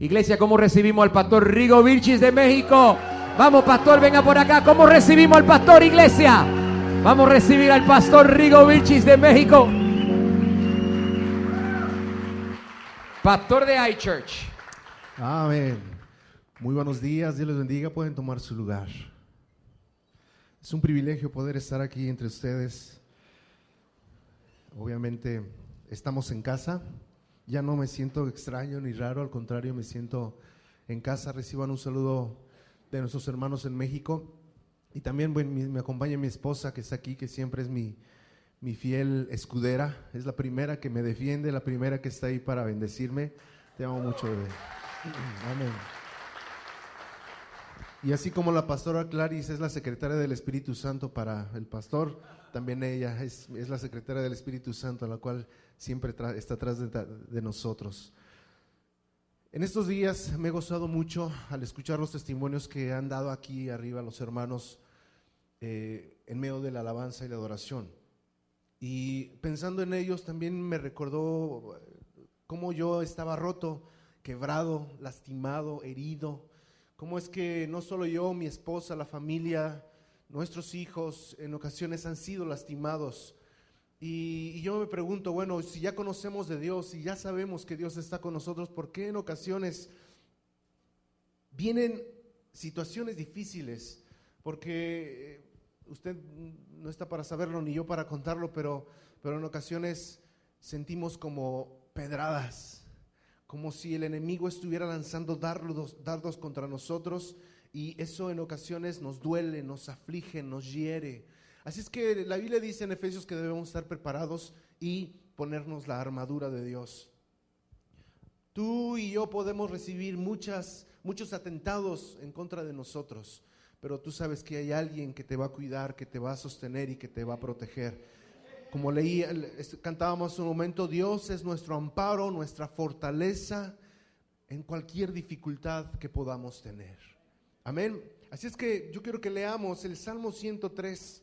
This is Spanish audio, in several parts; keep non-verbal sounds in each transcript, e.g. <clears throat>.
Iglesia, ¿cómo recibimos al pastor Rigo Vilchis de México? Vamos, pastor, venga por acá. ¿Cómo recibimos al pastor, iglesia? Vamos a recibir al pastor Rigo Vilchis de México. Pastor de iChurch. Amén. Muy buenos días, Dios les bendiga, pueden tomar su lugar. Es un privilegio poder estar aquí entre ustedes. Obviamente estamos en casa, ya no me siento extraño ni raro, al contrario, me siento en casa. Reciban un saludo de nuestros hermanos en México. Y también me acompaña mi esposa que está aquí, que siempre es mi, mi fiel escudera. Es la primera que me defiende, la primera que está ahí para bendecirme. Te amo mucho, bebé. Amén. Y así como la pastora Clarice es la secretaria del Espíritu Santo para el pastor, también ella es, la secretaria del Espíritu Santo, la cual siempre está atrás de, nosotros. En estos días me he gozado mucho al escuchar los testimonios que han dado aquí arriba los hermanos eh, en medio de la alabanza y la adoración. Y pensando en ellos también me recordó eh, cómo yo estaba roto, quebrado, lastimado, herido cómo es que no solo yo, mi esposa, la familia, nuestros hijos en ocasiones han sido lastimados. Y, yo me pregunto, bueno, si ya conocemos de Dios, y ya sabemos que Dios está con nosotros, ¿por qué en ocasiones vienen situaciones difíciles? Porque eh, usted no está para saberlo ni yo para contarlo, pero, pero en ocasiones sentimos como pedradas como si el enemigo estuviera lanzando dardos, dardos contra nosotros y eso en ocasiones nos duele, nos aflige, nos hiere. Así es que la Biblia dice en Efesios que debemos estar preparados y ponernos la armadura de Dios. Tú y yo podemos recibir muchas, muchos atentados en contra de nosotros, pero tú sabes que hay alguien que te va a cuidar, que te va a sostener y que te va a proteger como leí, cantábamos un momento, Dios es nuestro amparo, nuestra fortaleza en cualquier dificultad que podamos tener. Amén. Así es que yo quiero que leamos el Salmo 103,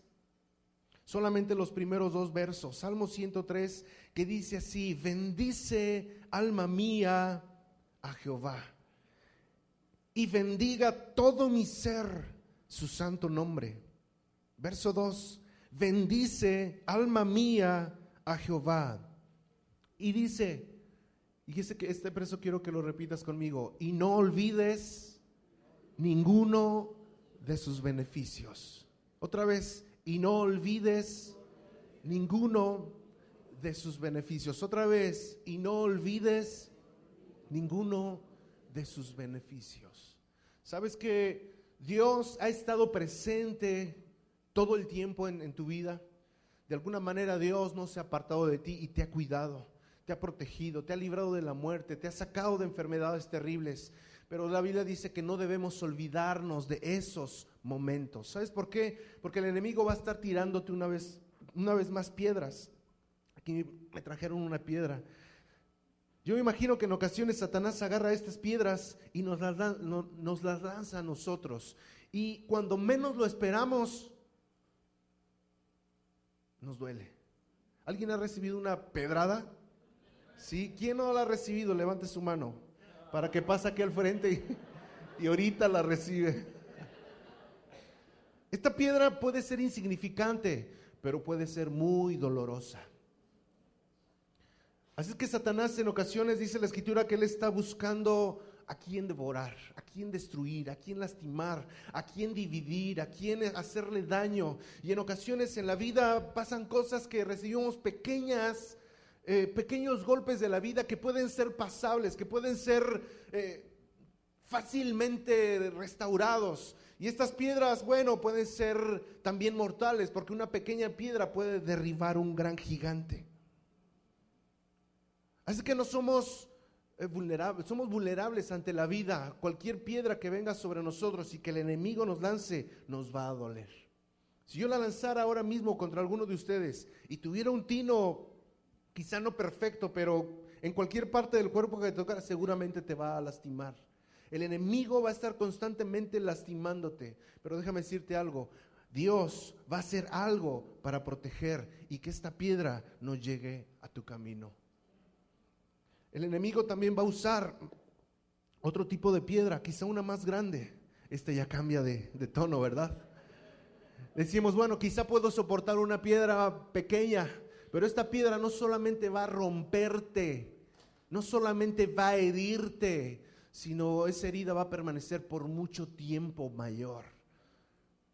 solamente los primeros dos versos. Salmo 103 que dice así, bendice alma mía a Jehová y bendiga todo mi ser su santo nombre. Verso 2 bendice alma mía a Jehová. Y dice, y dice que este preso quiero que lo repitas conmigo, y no olvides ninguno de sus beneficios. Otra vez, y no olvides ninguno de sus beneficios. Otra vez, y no olvides ninguno de sus beneficios. Sabes que Dios ha estado presente todo el tiempo en, tu vida. De alguna manera Dios no se ha apartado de ti y te ha cuidado, te ha protegido, te ha librado de la muerte, te ha sacado de enfermedades terribles. Pero la Biblia dice que no debemos olvidarnos de esos momentos. ¿Sabes por qué? Porque el enemigo va a estar tirándote una vez, una vez más piedras. Aquí me trajeron una piedra. Yo me imagino que en ocasiones Satanás agarra estas piedras y nos las, nos las lanza a nosotros. Y cuando menos lo esperamos, nos duele. ¿Alguien ha recibido una pedrada? ¿Sí? ¿Quién no la ha recibido? Levante su mano para que pase aquí al frente y, y ahorita la recibe. Esta piedra puede ser insignificante, pero puede ser muy dolorosa. Así es que Satanás en ocasiones dice la escritura que él está buscando a quién devorar, a quién destruir, a quién lastimar, a quién dividir, a quién hacerle daño. Y en ocasiones en la vida pasan cosas que recibimos pequeñas, eh, pequeños golpes de la vida que pueden ser pasables, que pueden ser eh, fácilmente restaurados. Y estas piedras, bueno, pueden ser también mortales, porque una pequeña piedra puede derribar un gran gigante. Así que no somos somos vulnerables ante la vida. Cualquier piedra que venga sobre nosotros y que el enemigo nos lance, nos va a doler. Si yo la lanzara ahora mismo contra alguno de ustedes y tuviera un tino, quizá no perfecto, pero en cualquier parte del cuerpo que te tocara, seguramente te va a lastimar. El enemigo va a estar constantemente lastimándote. Pero déjame decirte algo, Dios va a hacer algo para proteger y que esta piedra no llegue a tu camino. El enemigo también va a usar otro tipo de piedra, quizá una más grande. Este ya cambia de, de tono, ¿verdad? Decimos, bueno, quizá puedo soportar una piedra pequeña, pero esta piedra no solamente va a romperte, no solamente va a herirte, sino esa herida va a permanecer por mucho tiempo mayor.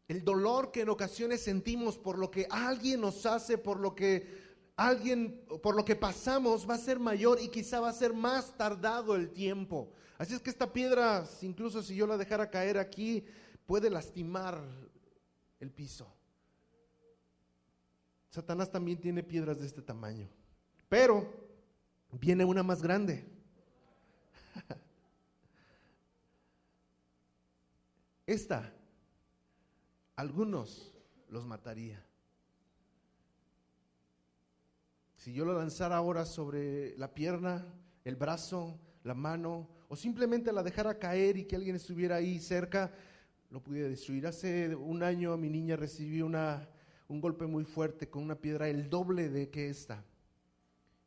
El dolor que en ocasiones sentimos por lo que alguien nos hace, por lo que alguien, por lo que pasamos, va a ser mayor y quizá va a ser más tardado el tiempo. Así es que esta piedra, incluso si yo la dejara caer aquí, puede lastimar el piso. Satanás también tiene piedras de este tamaño. Pero viene una más grande. <laughs> Esta, algunos los mataría. Si yo la lanzara ahora sobre la pierna, el brazo, la mano, o simplemente la dejara caer y que alguien estuviera ahí cerca, lo pudiera destruir. Hace un año mi niña recibió una, un golpe muy fuerte con una piedra el doble de que esta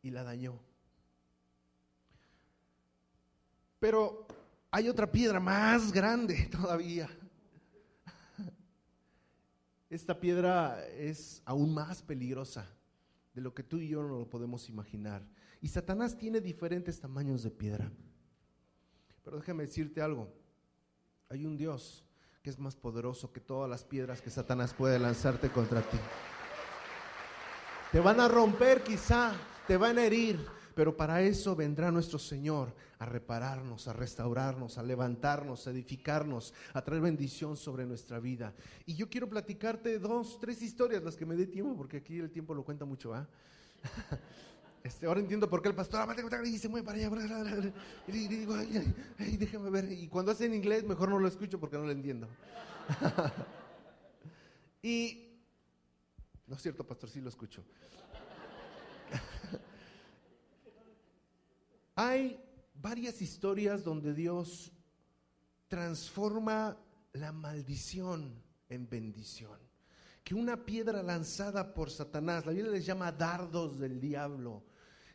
y la dañó. Pero hay otra piedra más grande <laughs> todavía. Esta piedra es aún más peligrosa de lo que tú y yo no lo podemos imaginar. Y Satanás tiene diferentes tamaños de piedra. Pero déjame decirte algo. Hay un Dios que es más poderoso que todas las piedras que Satanás puede lanzarte contra ti. Te van a romper quizá, te van a herir, pero para eso vendrá nuestro Señor a repararnos, a restaurarnos, a levantarnos, a edificarnos, a traer bendición sobre nuestra vida. Y yo quiero platicarte dos, tres historias, las que me dé tiempo, porque aquí el tiempo lo cuenta mucho, ¿ah? <laughs> Este, ahora entiendo por qué el pastor y se mueve para. Y digo, ay, déjame ver. Y cuando hace en inglés, mejor no lo escucho porque no lo entiendo. <laughs> y no es cierto, pastor, sí lo escucho. Hay varias historias donde Dios transforma la maldición en bendición. Que una piedra lanzada por Satanás, la Biblia les llama dardos del diablo,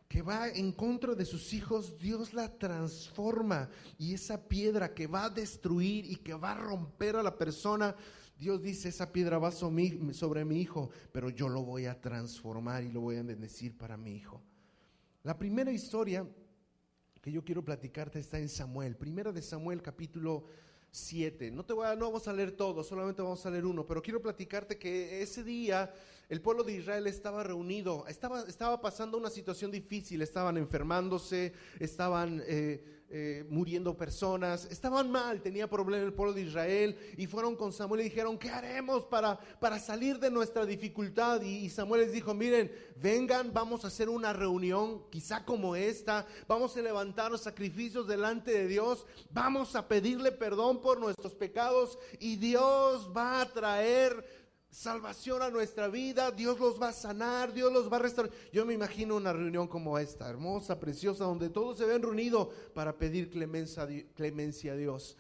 que va en contra de sus hijos, Dios la transforma y esa piedra que va a destruir y que va a romper a la persona, Dios dice, esa piedra va sobre mi hijo, pero yo lo voy a transformar y lo voy a bendecir para mi hijo. La primera historia que yo quiero platicarte está en Samuel, primera de Samuel capítulo 7. No te voy a, no vamos a leer todo, solamente vamos a leer uno, pero quiero platicarte que ese día el pueblo de Israel estaba reunido, estaba, estaba pasando una situación difícil, estaban enfermándose, estaban eh, eh, muriendo personas, estaban mal, tenía problemas el pueblo de Israel y fueron con Samuel y dijeron, ¿qué haremos para, para salir de nuestra dificultad? Y, y Samuel les dijo, miren, vengan, vamos a hacer una reunión, quizá como esta, vamos a levantar los sacrificios delante de Dios, vamos a pedirle perdón por nuestros pecados y Dios va a traer salvación a nuestra vida, Dios los va a sanar, Dios los va a restaurar. Yo me imagino una reunión como esta, hermosa, preciosa, donde todos se ven reunidos para pedir clemencia, a Dios.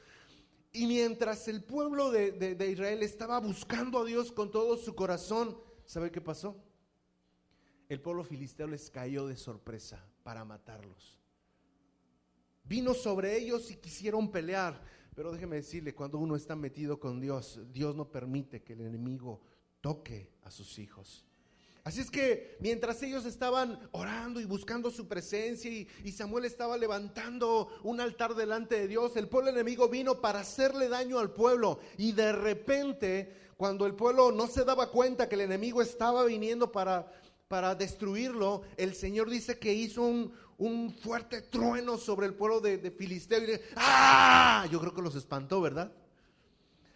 Y mientras el pueblo de, de, Israel estaba buscando a Dios con todo su corazón, ¿sabe qué pasó? El pueblo filisteo les cayó de sorpresa para matarlos. Vino sobre ellos y quisieron pelear. Pero déjeme decirle, cuando uno está metido con Dios, Dios no permite que el enemigo toque a sus hijos. Así es que mientras ellos estaban orando y buscando su presencia y, Samuel estaba levantando un altar delante de Dios, el pueblo enemigo vino para hacerle daño al pueblo. Y de repente, cuando el pueblo no se daba cuenta que el enemigo estaba viniendo para, para destruirlo, el Señor dice que hizo un, un fuerte trueno sobre el pueblo de, Filisteo y ¡ah! Yo creo que los espantó, ¿verdad?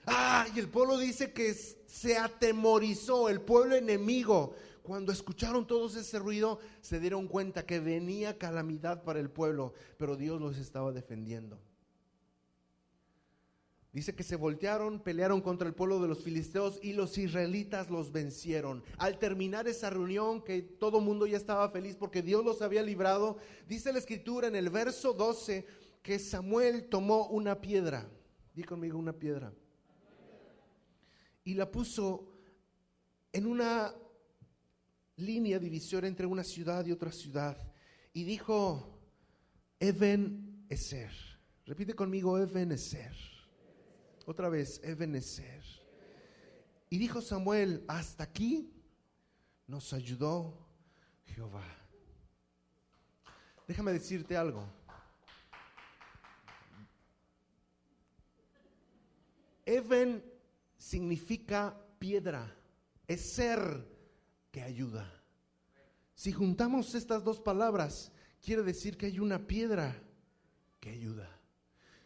¡Ah! Y el pueblo dice que se atemorizó, el pueblo enemigo. Cuando escucharon todo ese ruido, se dieron cuenta que venía calamidad para el pueblo, pero Dios los estaba defendiendo. Dice que se voltearon, pelearon contra el pueblo de los filisteos y los israelitas los vencieron. Al terminar esa reunión, que todo mundo ya estaba feliz porque Dios los había librado, dice la escritura en el verso 12 que Samuel tomó una piedra. Di conmigo una piedra. Y la puso en una línea divisora entre una ciudad y otra ciudad. Y dijo, Eben Eser Repite conmigo, Ebenezer. Otra vez, Ebenezer. Y dijo Samuel, hasta aquí nos ayudó Jehová. Déjame decirte algo. Even significa piedra, es ser que ayuda. Si juntamos estas dos palabras, quiere decir que hay una piedra que ayuda.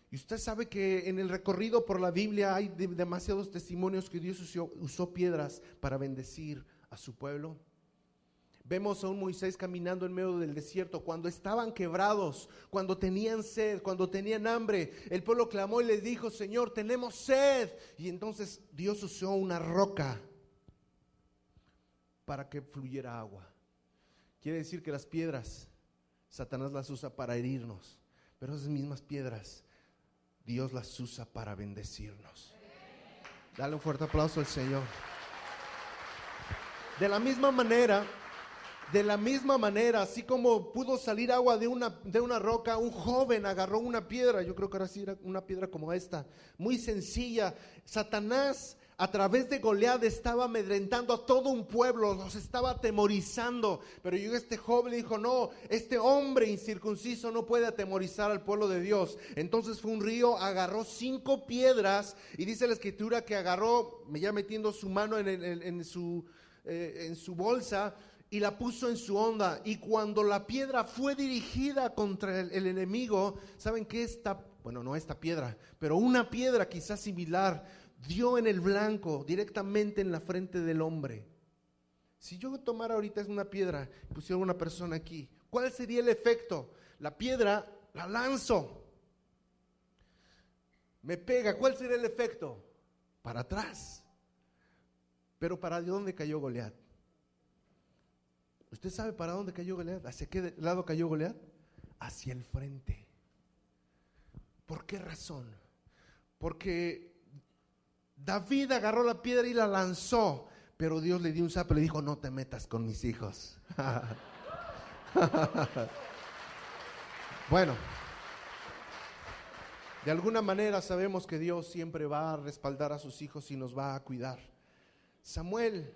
Y usted sabe que en el recorrido por la Biblia hay demasiados testimonios que Dios usó, usó piedras para bendecir a su pueblo. Vemos a un Moisés caminando en medio del desierto cuando estaban quebrados, cuando tenían sed, cuando tenían hambre. El pueblo clamó y les dijo, Señor, tenemos sed. Y entonces Dios usó una roca para que fluyera agua. Quiere decir que las piedras, Satanás las usa para herirnos, pero esas mismas piedras, Dios las usa para bendecirnos. Dale un fuerte aplauso al Señor. De la misma manera, de la misma manera, así como pudo salir agua de una, de una roca, un joven agarró una piedra, yo creo que ahora sí era una piedra como esta, muy sencilla. Satanás a través de Goliat estaba amedrentando a todo un pueblo, los estaba atemorizando. Pero yo este joven dijo, no, este hombre incircunciso no puede atemorizar al pueblo de Dios. Entonces fue un río, agarró cinco piedras y dice la escritura que agarró, ya metiendo su mano en, su, eh, en su bolsa, y la puso en su onda. Y cuando la piedra fue dirigida contra el, enemigo, ¿saben qué? Esta, bueno, no esta piedra, pero una piedra quizás similar, dio en el blanco, directamente en la frente del hombre. Si yo tomara ahorita una piedra y pusiera una persona aquí, ¿cuál sería el efecto? La piedra la lanzo. Me pega, ¿cuál sería el efecto? Para atrás. Pero ¿para dónde cayó Goliat? ¿Usted sabe para dónde cayó Goliat? ¿Hacia qué lado cayó Goliat? Hacia el frente. ¿Por qué razón? Porque David agarró la piedra y la lanzó, pero Dios le dio un sapo y le dijo, no te metas con mis hijos. <laughs> bueno, de alguna manera sabemos que Dios siempre va a respaldar a sus hijos y nos va a cuidar. Samuel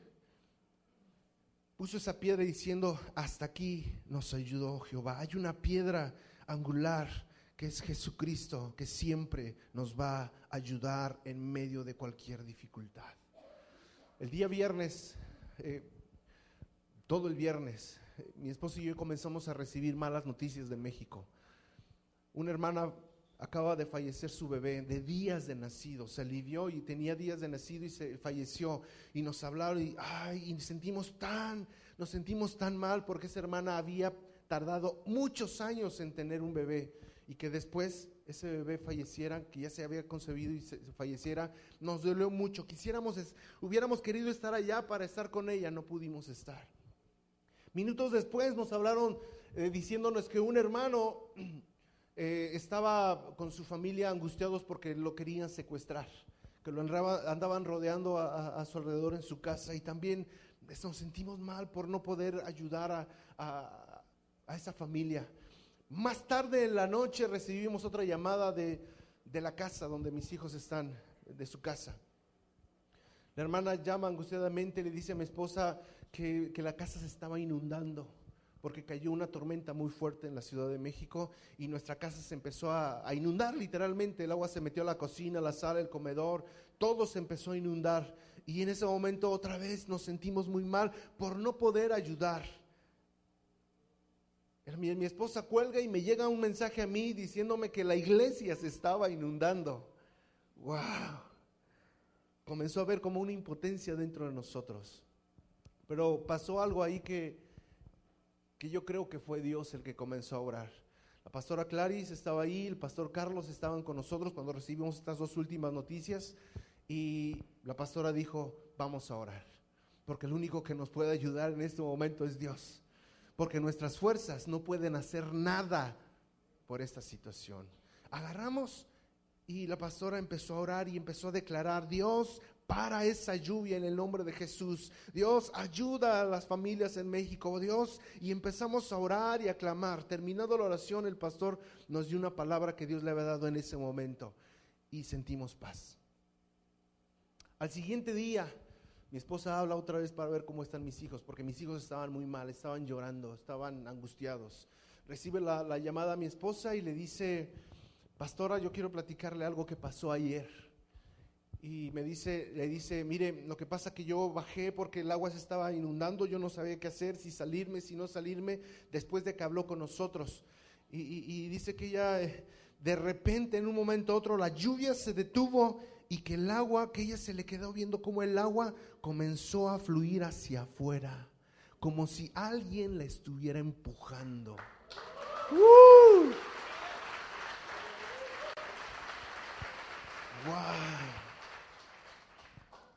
puso esa piedra diciendo, hasta aquí nos ayudó Jehová. Hay una piedra angular que es Jesucristo, que siempre nos va a ayudar en medio de cualquier dificultad. El día viernes, eh, todo el viernes, mi esposo y yo comenzamos a recibir malas noticias de México. Una hermana acaba de fallecer su bebé de días de nacido, se alivió y tenía días de nacido y se falleció y nos hablaron y, ay, y sentimos tan, nos sentimos tan mal porque esa hermana había tardado muchos años en tener un bebé y que después ese bebé falleciera, que ya se había concebido y se, falleciera, nos dolió mucho. Quisiéramos, hubiéramos querido estar allá para estar con ella, no pudimos estar. Minutos después nos hablaron eh, diciéndonos que un hermano <clears throat> eh, estaba con su familia angustiados porque lo querían secuestrar, que lo andaban rodeando a, su alrededor en su casa y también nos sentimos mal por no poder ayudar a, a esa familia. Más tarde en la noche recibimos otra llamada de, de, la casa donde mis hijos están, de su casa. La hermana llama angustiadamente y le dice a mi esposa que, que la casa se estaba inundando porque cayó una tormenta muy fuerte en la Ciudad de México y nuestra casa se empezó a, inundar literalmente. El agua se metió a la cocina, la sala, el comedor, todo se empezó a inundar. Y en ese momento otra vez nos sentimos muy mal por no poder ayudar. Mi, esposa cuelga y me llega un mensaje a mí diciéndome que la iglesia se estaba inundando. ¡Wow! Comenzó a ver como una impotencia dentro de nosotros. Pero pasó algo ahí que que yo creo que fue Dios el que comenzó a orar. La pastora Clarice estaba ahí, el pastor Carlos estaban con nosotros cuando recibimos estas dos últimas noticias y la pastora dijo, vamos a orar, porque el único que nos puede ayudar en este momento es Dios, porque nuestras fuerzas no pueden hacer nada por esta situación. Agarramos Y la pastora empezó a orar y empezó a declarar, Dios, para esa lluvia en el nombre de Jesús. Dios, ayuda a las familias en México, Dios. Y empezamos a orar y a clamar. Terminado la oración, el pastor nos dio una palabra que Dios le había dado en ese momento. Y sentimos paz. Al siguiente día, mi esposa habla otra vez para ver cómo están mis hijos, porque mis hijos estaban muy mal, estaban llorando, estaban angustiados. Recibe la, la llamada a mi esposa y le dice, pastora, yo quiero platicarle algo que pasó ayer y me dice, le dice, mire, lo que pasa que yo bajé porque el agua se estaba inundando, yo no sabía qué hacer, si salirme, si no salirme, después de que habló con nosotros. Y, dice que ella, eh, de repente, en un momento otro, la lluvia se detuvo y que el agua, que ella se le quedó viendo como el agua comenzó a fluir hacia afuera, como si alguien la estuviera empujando. ¡Uh! ¡Wow!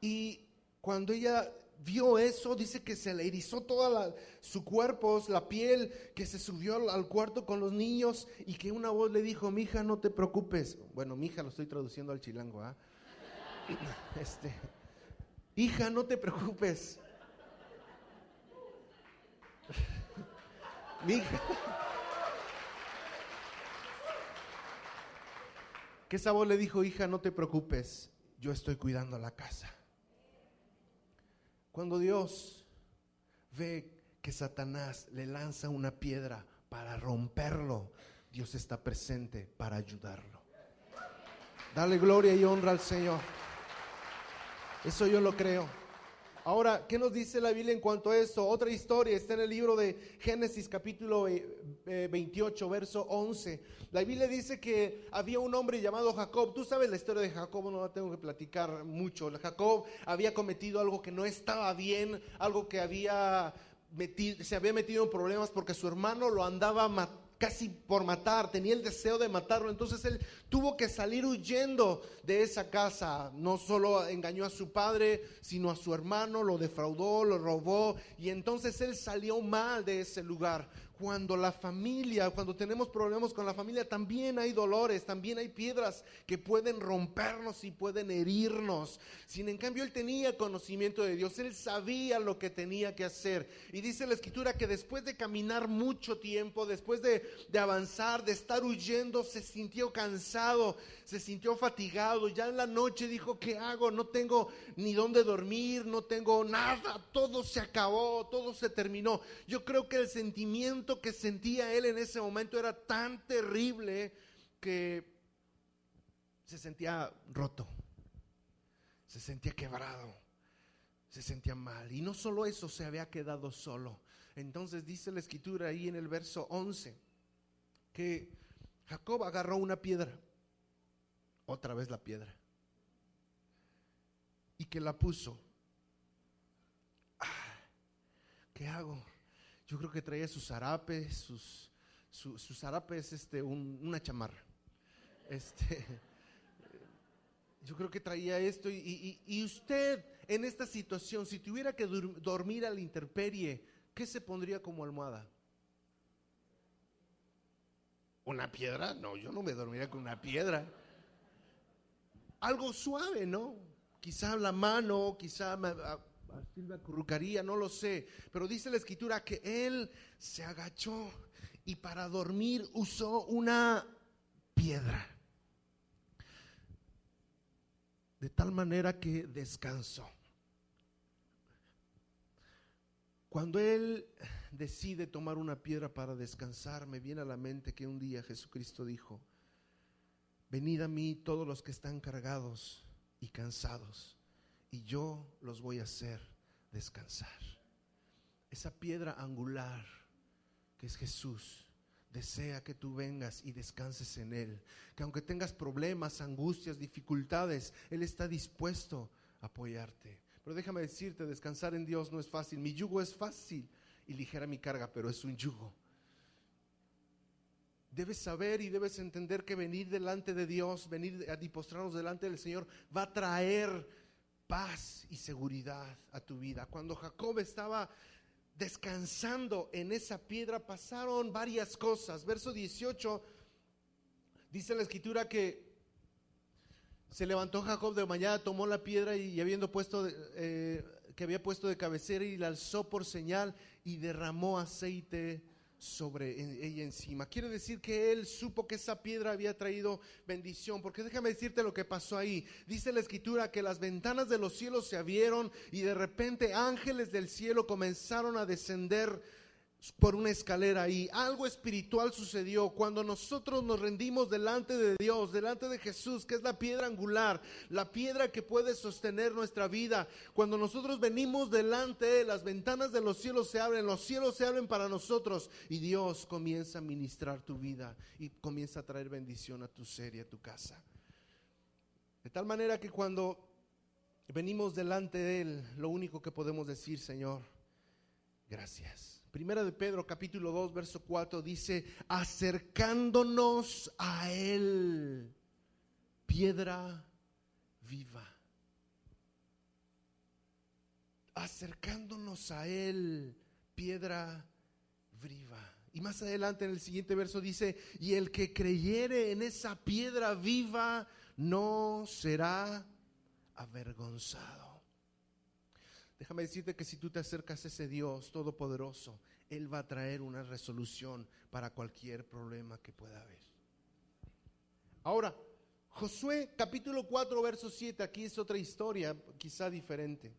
Y cuando ella vio eso, dice que se le erizó toda su cuerpo, la piel, que se subió al, cuarto con los niños y que una voz le dijo, mija, no te preocupes. Bueno, mija lo estoy traduciendo al chilango, ¿ah? <clears throat> Este, hija, no te preocupes. mija. Que esa voz le dijo, hija, no te preocupes, yo estoy cuidando la casa. Cuando Dios ve que Satanás le lanza una piedra para romperlo, Dios está presente para ayudarlo. Dale gloria y honra al Señor. Eso yo lo creo. Ahora, ¿qué nos dice la Biblia en cuanto a eso? Otra historia está en el libro de Génesis capítulo 28, eh, verso 11. La Biblia dice que había un hombre llamado Jacob. Tú sabes la historia de Jacob, no la tengo que platicar mucho. Jacob había cometido algo que no estaba bien, algo que había se había metido en problemas porque su hermano lo andaba matando casi por matar, tenía el deseo de matarlo. Entonces él tuvo que salir huyendo de esa casa. No solo engañó a su padre, sino a su hermano, lo defraudó, lo robó. Y entonces él salió mal de ese lugar cuando la familia, cuando tenemos problemas con la familia, también hay dolores, también hay piedras que pueden rompernos y pueden herirnos. Sin en cambio, él tenía conocimiento de Dios, él sabía lo que tenía que hacer. Y dice la escritura que después de caminar mucho tiempo, después de, de avanzar, de estar huyendo, se sintió cansado, se sintió fatigado. Ya en la noche dijo, ¿qué hago? No tengo ni dónde dormir, no tengo nada, todo se acabó, todo se terminó. Yo creo que el sentimiento que sentía él en ese momento era tan terrible que se sentía roto, se sentía quebrado, se sentía mal. Y no solo eso, se había quedado solo. Entonces dice la escritura ahí en el verso 11 que Jacob agarró una piedra, otra vez la piedra, y que la puso. Ah, ¿Qué hago? Yo creo que traía sus zarapes, sus, sus zarapes, este, una chamarra. Este, <laughs> yo creo que traía esto y, y, usted en esta situación, si tuviera que dormir a la intemperie, ¿qué se pondría como almohada? ¿Una piedra? No, yo no me dormiría con una piedra. Algo suave, ¿no? Quizá la mano, quizá Silvia currucaría, no lo sé, pero dice la escritura que él se agachó y para dormir usó una piedra. De tal manera que descansó. Cuando él decide tomar una piedra para descansar, me viene a la mente que un día Jesucristo dijo, venid a mí todos los que están cargados y cansados y yo los voy a hacer descansar. Esa piedra angular que es Jesús desea que tú vengas y descanses en Él. Que aunque tengas problemas, angustias, dificultades, Él está dispuesto a apoyarte. Pero déjame decirte, descansar en Dios no es fácil. Mi yugo es fácil y ligera mi carga, pero es un yugo. Debes saber y debes entender que venir delante de Dios, venir a postrarnos delante del Señor, va a traer paz y seguridad a tu vida. Cuando Jacob estaba descansando en esa piedra pasaron varias cosas. Verso 18 dice la escritura que Se levantó Jacob de mañana, tomó la piedra y, habiendo puesto, eh, que había puesto de cabecera y la alzó por señal y derramó aceite sobre ella encima. Quiere decir que él supo que esa piedra había traído bendición, porque déjame decirte lo que pasó ahí. Dice la escritura que las ventanas de los cielos se abrieron y de repente ángeles del cielo comenzaron a descender por una escalera y algo espiritual sucedió cuando nosotros nos rendimos delante de Dios, delante de Jesús, que es la piedra angular, la piedra que puede sostener nuestra vida. Cuando nosotros venimos delante de las ventanas de los cielos se abren, los cielos se abren para nosotros y Dios comienza a ministrar tu vida y comienza a traer bendición a tu ser y a tu casa. De tal manera que cuando venimos delante de Él, lo único que podemos decir, Señor, gracias Primera de Pedro capítulo 2 verso 4 dice, acercándonos a Él, piedra viva. Acercándonos a Él, piedra viva. Y más adelante en el siguiente verso dice, y el que creyere en esa piedra viva no será avergonzado. Déjame decirte que si tú te acercas a ese Dios todopoderoso, Él va a traer una resolución para cualquier problema que pueda haber. Ahora, Josué capítulo 4, verso 7, aquí es otra historia, quizá diferente.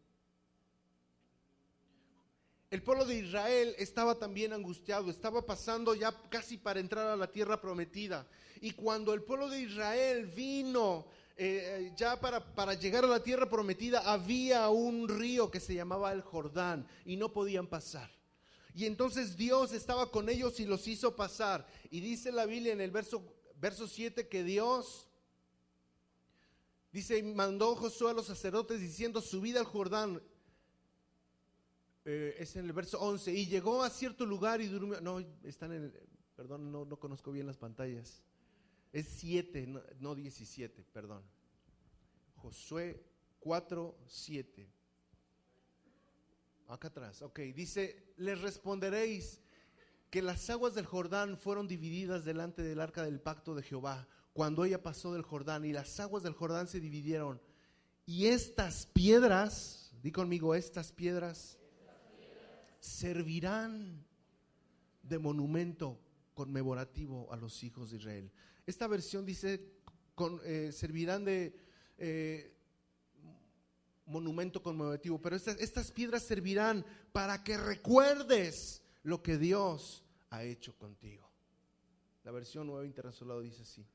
El pueblo de Israel estaba también angustiado, estaba pasando ya casi para entrar a la tierra prometida. Y cuando el pueblo de Israel vino eh, ya para, para llegar a la tierra prometida había un río que se llamaba el Jordán y no podían pasar. Y entonces Dios estaba con ellos y los hizo pasar. Y dice la Biblia en el verso, verso 7 que Dios, dice, mandó Josué a los sacerdotes diciendo, subid al Jordán. Eh, es en el verso 11. Y llegó a cierto lugar y durmió. No, están en el, perdón, no, no conozco bien las pantallas. Es 7, no, 17, perdón. Josué 4, 7. Acá atrás, ok. Dice, les responderéis que las aguas del Jordán fueron divididas delante del arca del pacto de Jehová cuando ella pasó del Jordán y las aguas del Jordán se dividieron. Y estas piedras, di conmigo, estas piedras, servirán de monumento conmemorativo a los hijos de Israel. Esta versión dice, eh, servirán de eh, monumento conmemorativo, pero estas, estas piedras servirán para que recuerdes lo que Dios ha hecho contigo. La versión nueva internacional dice así.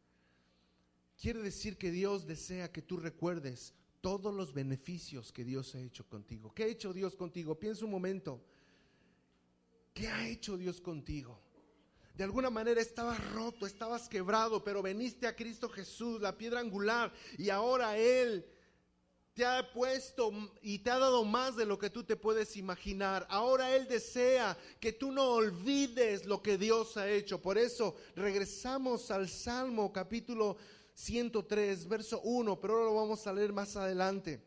Quiere decir que Dios desea que tú recuerdes todos los beneficios que Dios ha hecho contigo. ¿Qué ha hecho Dios contigo? Piensa un momento. ¿Qué ha hecho Dios contigo? De alguna manera estabas roto, estabas quebrado, pero veniste a Cristo Jesús, la piedra angular, y ahora Él te ha puesto y te ha dado más de lo que tú te puedes imaginar. Ahora Él desea que tú no olvides lo que Dios ha hecho. Por eso regresamos al Salmo capítulo 103, verso 1, pero ahora lo vamos a leer más adelante.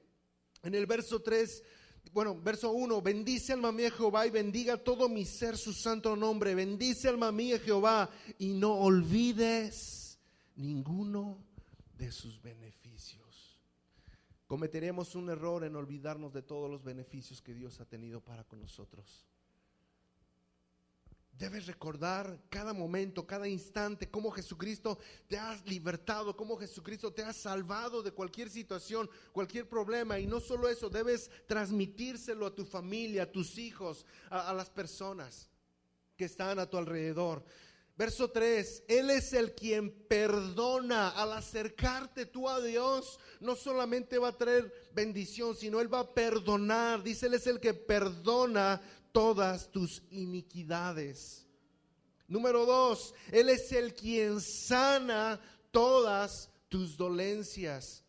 En el verso 3 bueno, verso 1, bendice alma mía Jehová y bendiga todo mi ser su santo nombre. Bendice alma mía Jehová y no olvides ninguno de sus beneficios. Cometeremos un error en olvidarnos de todos los beneficios que Dios ha tenido para con nosotros. Debes recordar cada momento, cada instante, cómo Jesucristo te ha libertado, cómo Jesucristo te ha salvado de cualquier situación, cualquier problema. Y no solo eso, debes transmitírselo a tu familia, a tus hijos, a, las personas que están a tu alrededor. Verso 3, Él es el quien perdona. Al acercarte tú a Dios, no solamente va a traer bendición, sino Él va a perdonar. Dice, Él es el que perdona todas tus iniquidades. Número dos, Él es el quien sana todas tus dolencias.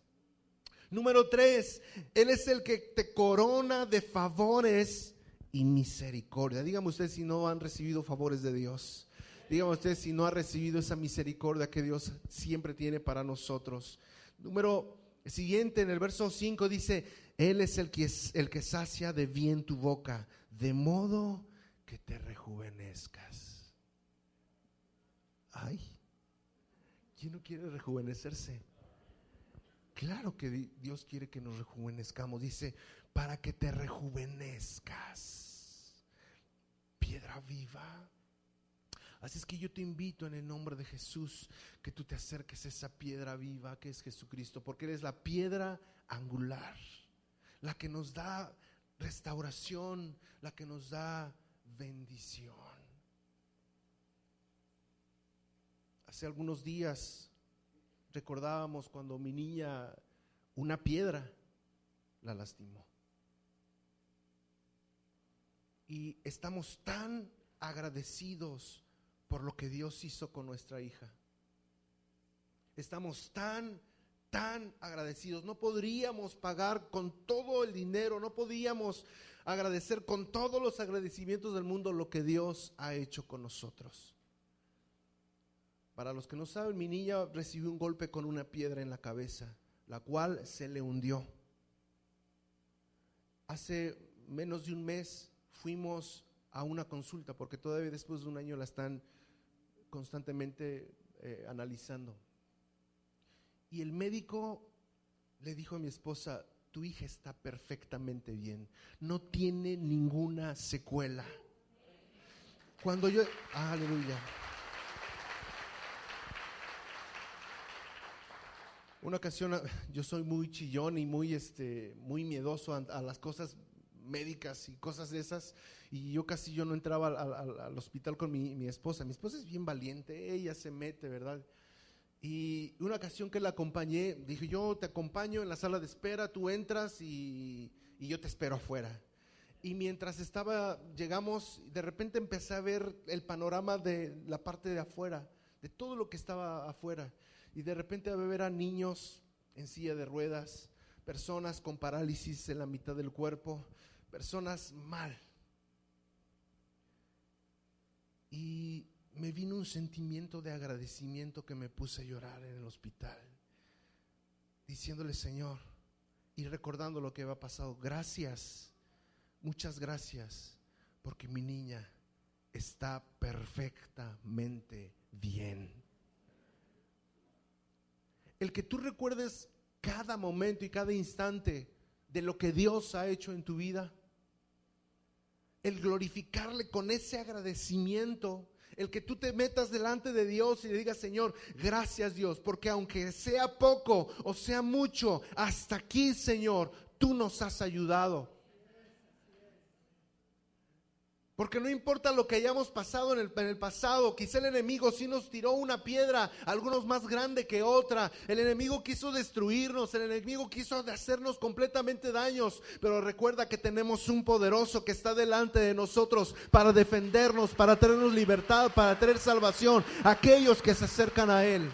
Número tres, Él es el que te corona de favores y misericordia. Dígame usted si no han recibido favores de Dios. Dígame usted si no ha recibido esa misericordia que Dios siempre tiene para nosotros. Número siguiente, en el verso 5 dice, Él es el que, es el que sacia de bien tu boca de modo que te rejuvenezcas. Ay, ¿quién no quiere rejuvenecerse? Claro que Dios quiere que nos rejuvenezcamos. Dice, para que te rejuvenezcas. Piedra viva. Así es que yo te invito en el nombre de Jesús que tú te acerques a esa piedra viva que es Jesucristo, porque eres la piedra angular, la que nos da restauración, la que nos da bendición. Hace algunos días recordábamos cuando mi niña una piedra la lastimó. Y estamos tan agradecidos por lo que Dios hizo con nuestra hija. Estamos tan, tan agradecidos. No podríamos pagar con todo el dinero, no podíamos agradecer con todos los agradecimientos del mundo lo que Dios ha hecho con nosotros. Para los que no saben, mi niña recibió un golpe con una piedra en la cabeza, la cual se le hundió. Hace menos de un mes fuimos a una consulta, porque todavía después de un año la están constantemente eh, analizando. Y el médico le dijo a mi esposa, tu hija está perfectamente bien, no tiene ninguna secuela. Cuando yo, aleluya. Una ocasión, yo soy muy chillón y muy, este, muy miedoso a las cosas médicas y cosas de esas. Y yo casi yo no entraba al, hospital con mi, esposa. Mi esposa es bien valiente, ella se mete, ¿verdad? Y una ocasión que la acompañé, dije, yo te acompaño en la sala de espera, tú entras y, y yo te espero afuera. Y mientras estaba, llegamos, de repente empecé a ver el panorama de la parte de afuera, de todo lo que estaba afuera. Y de repente a ver a niños en silla de ruedas, personas con parálisis en la mitad del cuerpo, personas mal. Y me vino un sentimiento de agradecimiento que me puse a llorar en el hospital, diciéndole, Señor, y recordando lo que había pasado, gracias, muchas gracias, porque mi niña está perfectamente bien. El que tú recuerdes cada momento y cada instante de lo que Dios ha hecho en tu vida, el glorificarle con ese agradecimiento, el que tú te metas delante de Dios y le digas, Señor, gracias Dios, porque aunque sea poco o sea mucho, hasta aquí, Señor, tú nos has ayudado. Porque no importa lo que hayamos pasado en el, pasado, quizá el enemigo sí nos tiró una piedra, algunos más grande que otra. El enemigo quiso destruirnos, el enemigo quiso hacernos completamente daños. Pero recuerda que tenemos un poderoso que está delante de nosotros para defendernos, para traernos libertad, para traer salvación aquellos que se acercan a Él.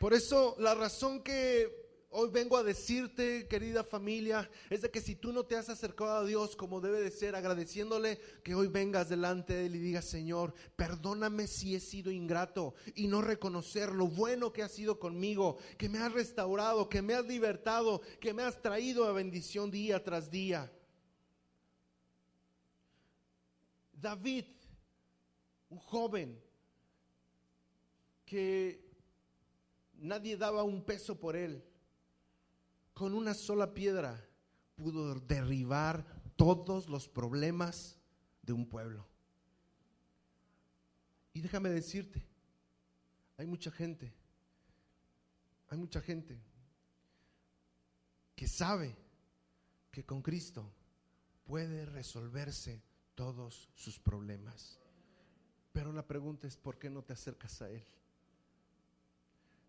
Por eso la razón que Hoy vengo a decirte, querida familia, es de que si tú no te has acercado a Dios como debe de ser, agradeciéndole, que hoy vengas delante de Él y digas, Señor, perdóname si he sido ingrato y no reconocer lo bueno que has sido conmigo, que me has restaurado, que me has libertado, que me has traído a bendición día tras día. David, un joven que nadie daba un peso por él con una sola piedra pudo derribar todos los problemas de un pueblo. Y déjame decirte, hay mucha gente, hay mucha gente que sabe que con Cristo puede resolverse todos sus problemas. Pero la pregunta es, ¿por qué no te acercas a Él?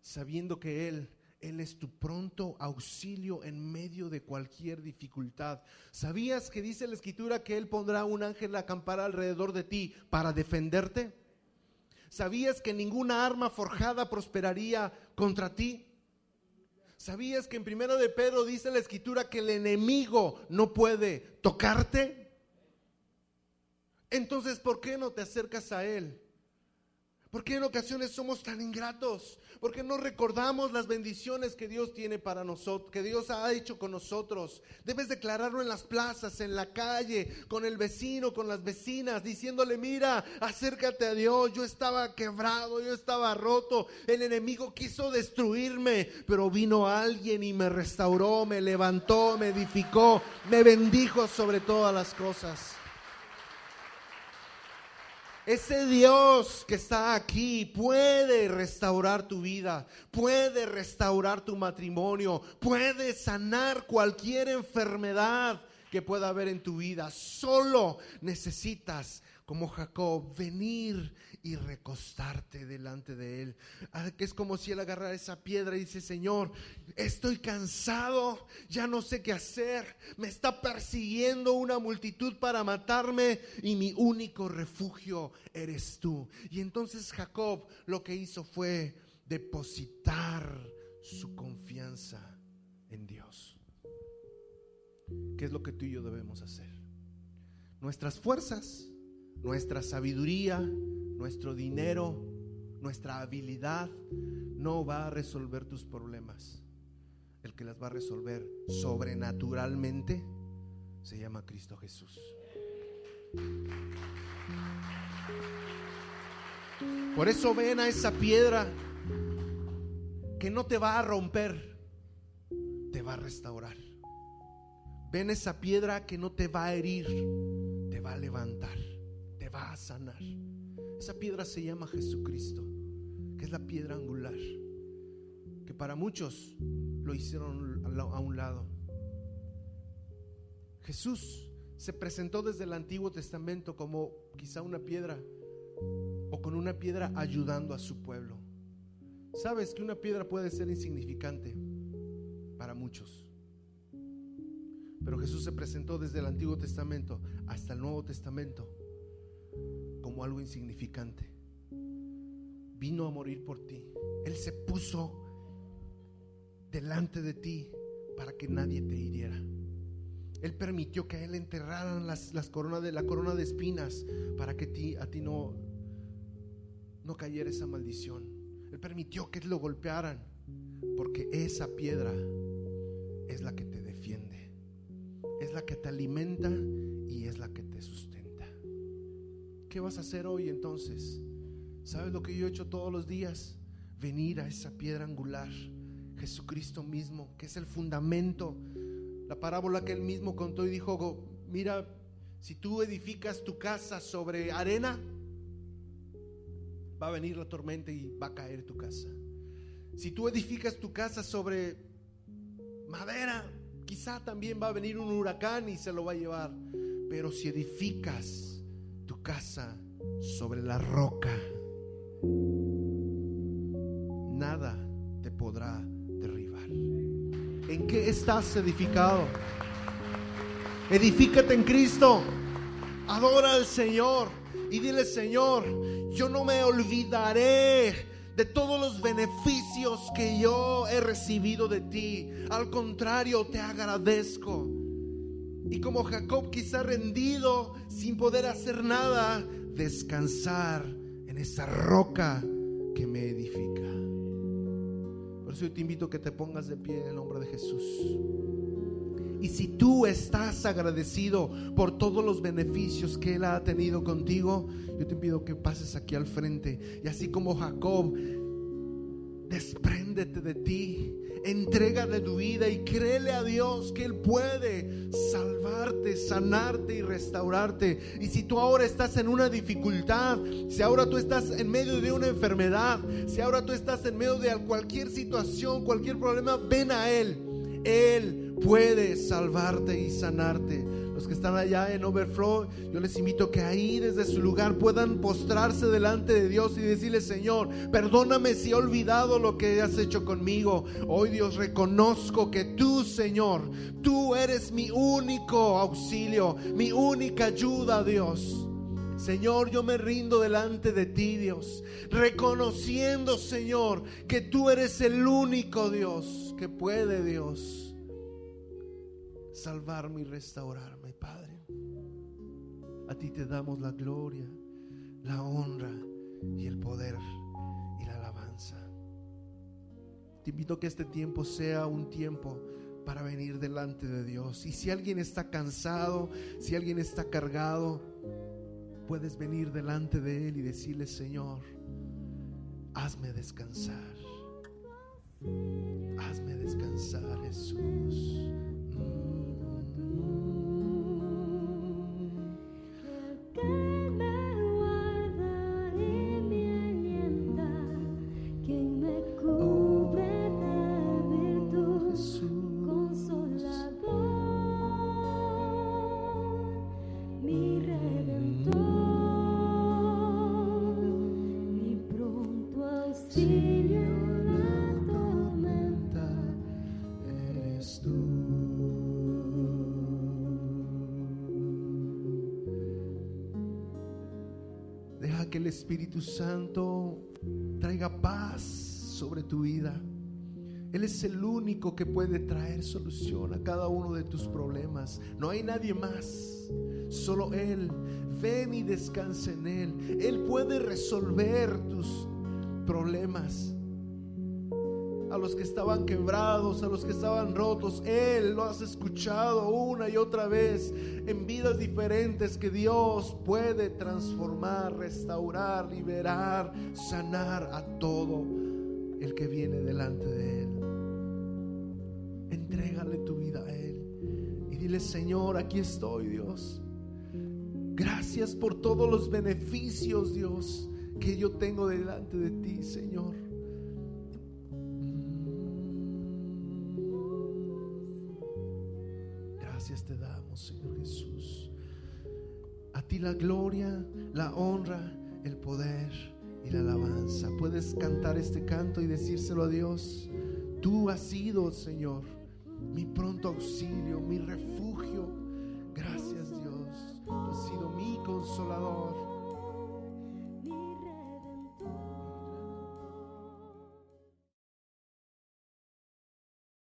Sabiendo que Él él es tu pronto auxilio en medio de cualquier dificultad. ¿Sabías que dice la escritura que Él pondrá un ángel a acampar alrededor de ti para defenderte? ¿Sabías que ninguna arma forjada prosperaría contra ti? ¿Sabías que en primero de Pedro dice la escritura que el enemigo no puede tocarte? Entonces, ¿por qué no te acercas a Él? ¿Por qué en ocasiones somos tan ingratos? ¿Por qué no recordamos las bendiciones que Dios tiene para nosotros, que Dios ha hecho con nosotros? Debes declararlo en las plazas, en la calle, con el vecino, con las vecinas, diciéndole, mira, acércate a Dios, yo estaba quebrado, yo estaba roto, el enemigo quiso destruirme, pero vino alguien y me restauró, me levantó, me edificó, me bendijo sobre todas las cosas. Ese Dios que está aquí puede restaurar tu vida, puede restaurar tu matrimonio, puede sanar cualquier enfermedad que pueda haber en tu vida. Solo necesitas, como Jacob, venir y recostarte delante de Él. Ah, que es como si Él agarrara esa piedra y dice, Señor, estoy cansado, ya no sé qué hacer, me está persiguiendo una multitud para matarme y mi único refugio eres tú. Y entonces Jacob lo que hizo fue depositar su confianza en Dios. ¿Qué es lo que tú y yo debemos hacer? Nuestras fuerzas, nuestra sabiduría, nuestro dinero, nuestra habilidad no va a resolver tus problemas. El que las va a resolver sobrenaturalmente se llama Cristo Jesús. Por eso ven a esa piedra que no te va a romper, te va a restaurar. Ven esa piedra que no te va a herir, te va a levantar, va a sanar. Esa piedra se llama Jesucristo, que es la piedra angular, que para muchos lo hicieron a un lado. Jesús se presentó desde el Antiguo Testamento como quizá una piedra o con una piedra ayudando a su pueblo. Sabes que una piedra puede ser insignificante para muchos. Pero Jesús se presentó desde el Antiguo Testamento hasta el Nuevo Testamento como algo insignificante. Vino a morir por ti. Él se puso delante de ti para que nadie te hiriera. Él permitió que a él enterraran las, las coronas de la corona de espinas para que ti, a ti no, no cayera esa maldición. Él permitió que lo golpearan porque esa piedra es la que te defiende, es la que te alimenta ¿Qué vas a hacer hoy entonces? ¿Sabes lo que yo he hecho todos los días? Venir a esa piedra angular, Jesucristo mismo, que es el fundamento. La parábola que él mismo contó y dijo, mira, si tú edificas tu casa sobre arena, va a venir la tormenta y va a caer tu casa. Si tú edificas tu casa sobre madera, quizá también va a venir un huracán y se lo va a llevar. Pero si edificas casa sobre la roca, nada te podrá derribar. ¿En qué estás edificado? Edifícate en Cristo. Adora al Señor y dile, Señor, yo no me olvidaré de todos los beneficios que yo he recibido de ti. Al contrario, te agradezco. Y como Jacob quizá rendido, sin poder hacer nada, descansar en esa roca que me edifica. Por eso yo te invito a que te pongas de pie en el nombre de Jesús. Y si tú estás agradecido por todos los beneficios que Él ha tenido contigo, yo te pido que pases aquí al frente. Y así como Jacob, despréndete de ti entrega de tu vida y créele a Dios que Él puede salvarte, sanarte y restaurarte. Y si tú ahora estás en una dificultad, si ahora tú estás en medio de una enfermedad, si ahora tú estás en medio de cualquier situación, cualquier problema, ven a Él. Él puede salvarte y sanarte que están allá en Overflow, yo les invito que ahí desde su lugar puedan postrarse delante de Dios y decirle, Señor, perdóname si he olvidado lo que has hecho conmigo. Hoy Dios reconozco que tú, Señor, tú eres mi único auxilio, mi única ayuda, Dios. Señor, yo me rindo delante de ti, Dios, reconociendo, Señor, que tú eres el único Dios que puede, Dios salvarme y restaurarme. A ti te damos la gloria, la honra y el poder y la alabanza. Te invito a que este tiempo sea un tiempo para venir delante de Dios. Y si alguien está cansado, si alguien está cargado, puedes venir delante de Él y decirle, Señor, hazme descansar. Hazme descansar, Jesús. Que puede traer solución a cada uno de tus problemas. No hay nadie más. Solo Él. Ven y descansa en Él. Él puede resolver tus problemas a los que estaban quebrados, a los que estaban rotos. Él lo has escuchado una y otra vez en vidas diferentes que Dios puede transformar, restaurar, liberar, sanar a todo el que viene delante de Él. Entrégale tu vida a Él y dile, Señor, aquí estoy, Dios. Gracias por todos los beneficios, Dios, que yo tengo delante de ti, Señor. Gracias te damos, Señor Jesús. A ti la gloria, la honra, el poder y la alabanza. Puedes cantar este canto y decírselo a Dios. Tú has sido, Señor, mi pronto auxilio, mi refugio. Gracias Dios, tú has sido mi consolador.